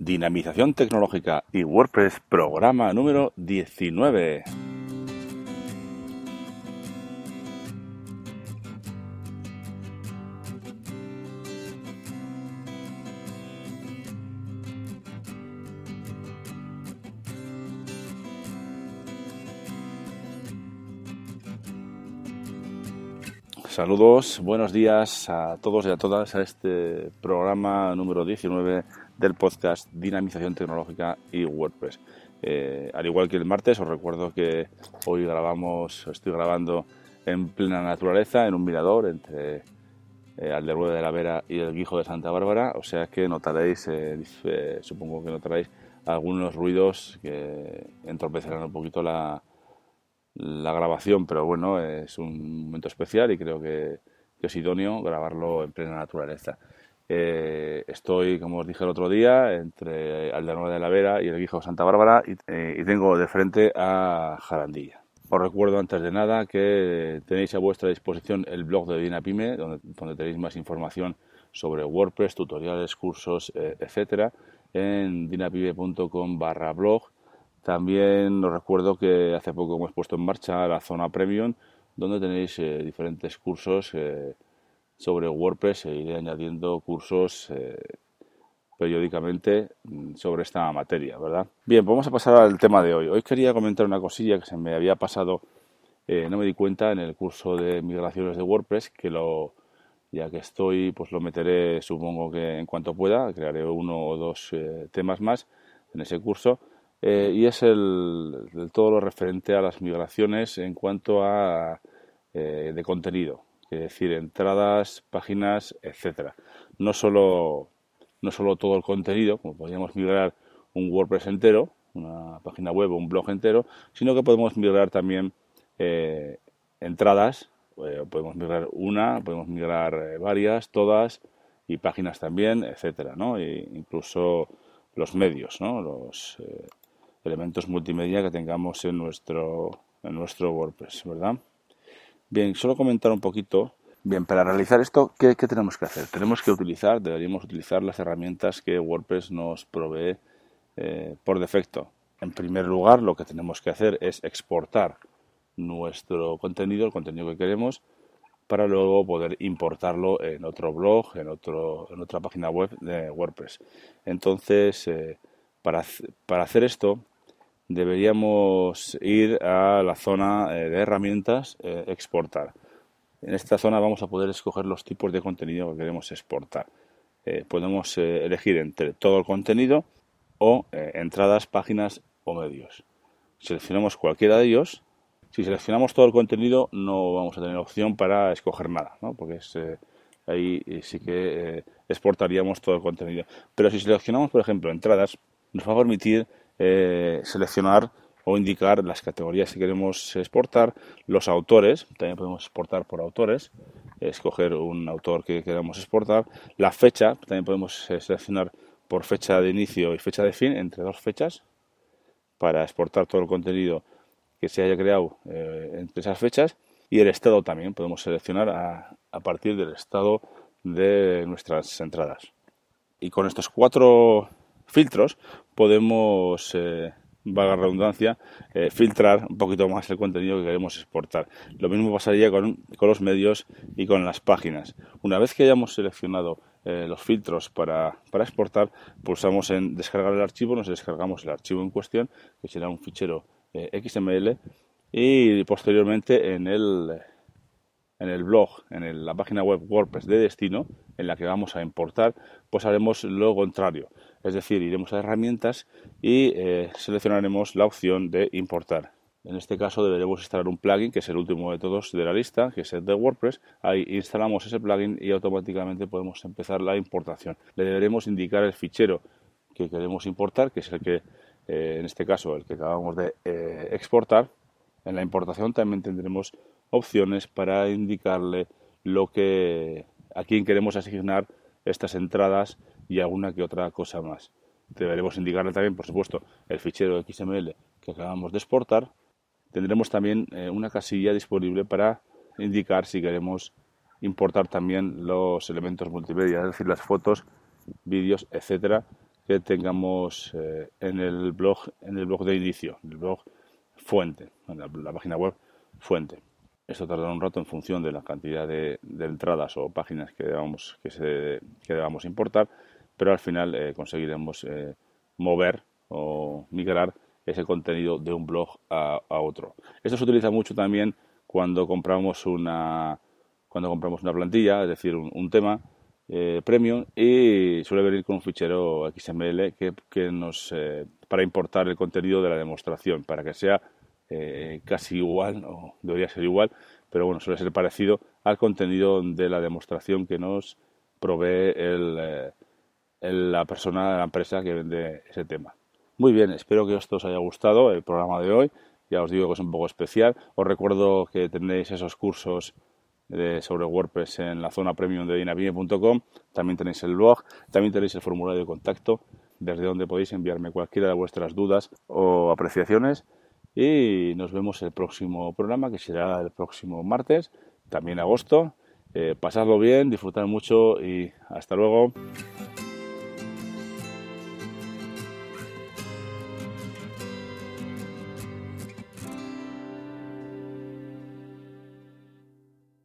Dinamización Tecnológica y WordPress, programa número 19. Saludos, buenos días a todos y a todas a este programa número 19 del podcast Dinamización Tecnológica y WordPress. Eh, al igual que el martes, os recuerdo que hoy grabamos, estoy grabando en plena naturaleza, en un mirador entre eh, de la Vera y el Guijo de Santa Bárbara, o sea que notaréis, eh, eh, supongo que notaréis algunos ruidos que entorpecerán un poquito la, la grabación, pero bueno, es un momento especial y creo que, es idóneo grabarlo en plena naturaleza. Eh, estoy, como os dije el otro día, entre Aldeanueva de la Vera y el Guijo Santa Bárbara eh, y, tengo de frente a Jarandilla. Os recuerdo antes de nada que tenéis a vuestra disposición el blog de Dinapime, donde, donde tenéis más información sobre WordPress, tutoriales, cursos, eh, etcétera, en dinapime.com barra blog también os recuerdo que hace poco hemos puesto en marcha la zona premium, donde tenéis eh, diferentes cursos sobre WordPress e iré añadiendo cursos eh, periódicamente mm, sobre esta materia, ¿verdad? Bien, vamos a pasar al tema de hoy. Hoy quería comentar una cosilla que se me había pasado, no me di cuenta en el curso de migraciones de WordPress, que lo, ya que estoy, pues lo meteré, supongo que en cuanto pueda, crearé uno o dos temas más en ese curso eh, y es el, todo lo referente a las migraciones en cuanto a eh, de contenido, es decir, entradas, páginas, etcétera. No solo, no solo todo el contenido, como podríamos migrar un WordPress entero, una página web o un blog entero, sino que podemos migrar también eh, entradas, podemos migrar una, podemos migrar varias, todas, y páginas también, etcétera, ¿no? E incluso los medios, ¿no? Los, elementos multimedia que tengamos en nuestro, en nuestro WordPress, ¿verdad? Bien, solo comentar un poquito. Bien, para realizar esto, ¿qué, tenemos que hacer? Tenemos que utilizar, deberíamos utilizar las herramientas que WordPress nos provee eh, por defecto. En primer lugar, lo que tenemos que hacer es exportar nuestro contenido, el contenido que queremos, para luego poder importarlo en otro blog, en, otro, en otra página web de WordPress. Entonces, eh, para, para hacer esto, deberíamos ir a la zona eh, de herramientas, eh, exportar. En esta zona vamos a poder escoger los tipos de contenido que queremos exportar. Eh, podemos elegir entre todo el contenido o entradas, páginas o medios. Seleccionamos cualquiera de ellos. Si seleccionamos todo el contenido no vamos a tener opción para escoger nada, ¿no? porque ahí sí que exportaríamos todo el contenido. Pero si seleccionamos, por ejemplo, entradas, nos va a permitir eh, seleccionar o indicar las categorías que queremos exportar, los autores, también podemos exportar por autores, escoger un autor que queramos exportar, la fecha, también podemos seleccionar por fecha de inicio y fecha de fin, entre dos fechas, para exportar todo el contenido que se haya creado eh, entre esas fechas, y el estado también, podemos seleccionar a, a partir del estado de nuestras entradas. Y con estos cuatro filtros podemos, eh, valga la redundancia, eh, filtrar un poquito más el contenido que queremos exportar. Lo mismo pasaría con, con los medios y con las páginas. Una vez que hayamos seleccionado eh, los filtros para, para, exportar, pulsamos en descargar el archivo, nos descargamos el archivo en cuestión, que será un fichero XML, y posteriormente en el, en el blog, en la página web WordPress de destino, en la que vamos a importar, pues haremos lo contrario. Es decir, iremos a herramientas y eh, seleccionaremos la opción de importar. En este caso deberemos instalar un plugin, que es el último de todos de la lista, que es el de WordPress. Ahí instalamos ese plugin y automáticamente podemos empezar la importación. Le deberemos indicar el fichero que queremos importar, que es el que, eh, en este caso, el que acabamos de eh, exportar. En la importación también tendremos opciones para indicarle lo que a quién queremos asignar estas entradas y alguna que otra cosa más. Deberemos indicarle también, por supuesto, el fichero XML que acabamos de exportar. Tendremos también eh, una casilla disponible para indicar si queremos importar también los elementos multimedia, es decir, las fotos, vídeos, etcétera, que tengamos eh, en el blog en el blog de inicio, el blog fuente, en la, página web fuente. Esto tardará un rato en función de la cantidad de, entradas o páginas que debamos, que, se, que debamos importar, pero al final eh, conseguiremos eh, mover o migrar ese contenido de un blog a, otro. Esto se utiliza mucho también cuando compramos una cuando compramos una plantilla, es decir, un, tema eh, premium y suele venir con un fichero XML que, que nos para importar el contenido de la demostración para que sea eh, casi igual, o debería ser igual, pero bueno, suele ser parecido al contenido de la demostración que nos provee eh, la persona, la empresa que vende ese tema. Muy bien, espero que esto os haya gustado el programa de hoy. Ya os digo que es un poco especial. Os recuerdo que tenéis esos cursos sobre WordPress en la zona premium de dinavine.com. También tenéis el blog, también tenéis el formulario de contacto desde donde podéis enviarme cualquiera de vuestras dudas o apreciaciones y nos vemos el próximo programa que será el próximo martes, también agosto. Eh, pasadlo bien, disfrutar mucho y hasta luego.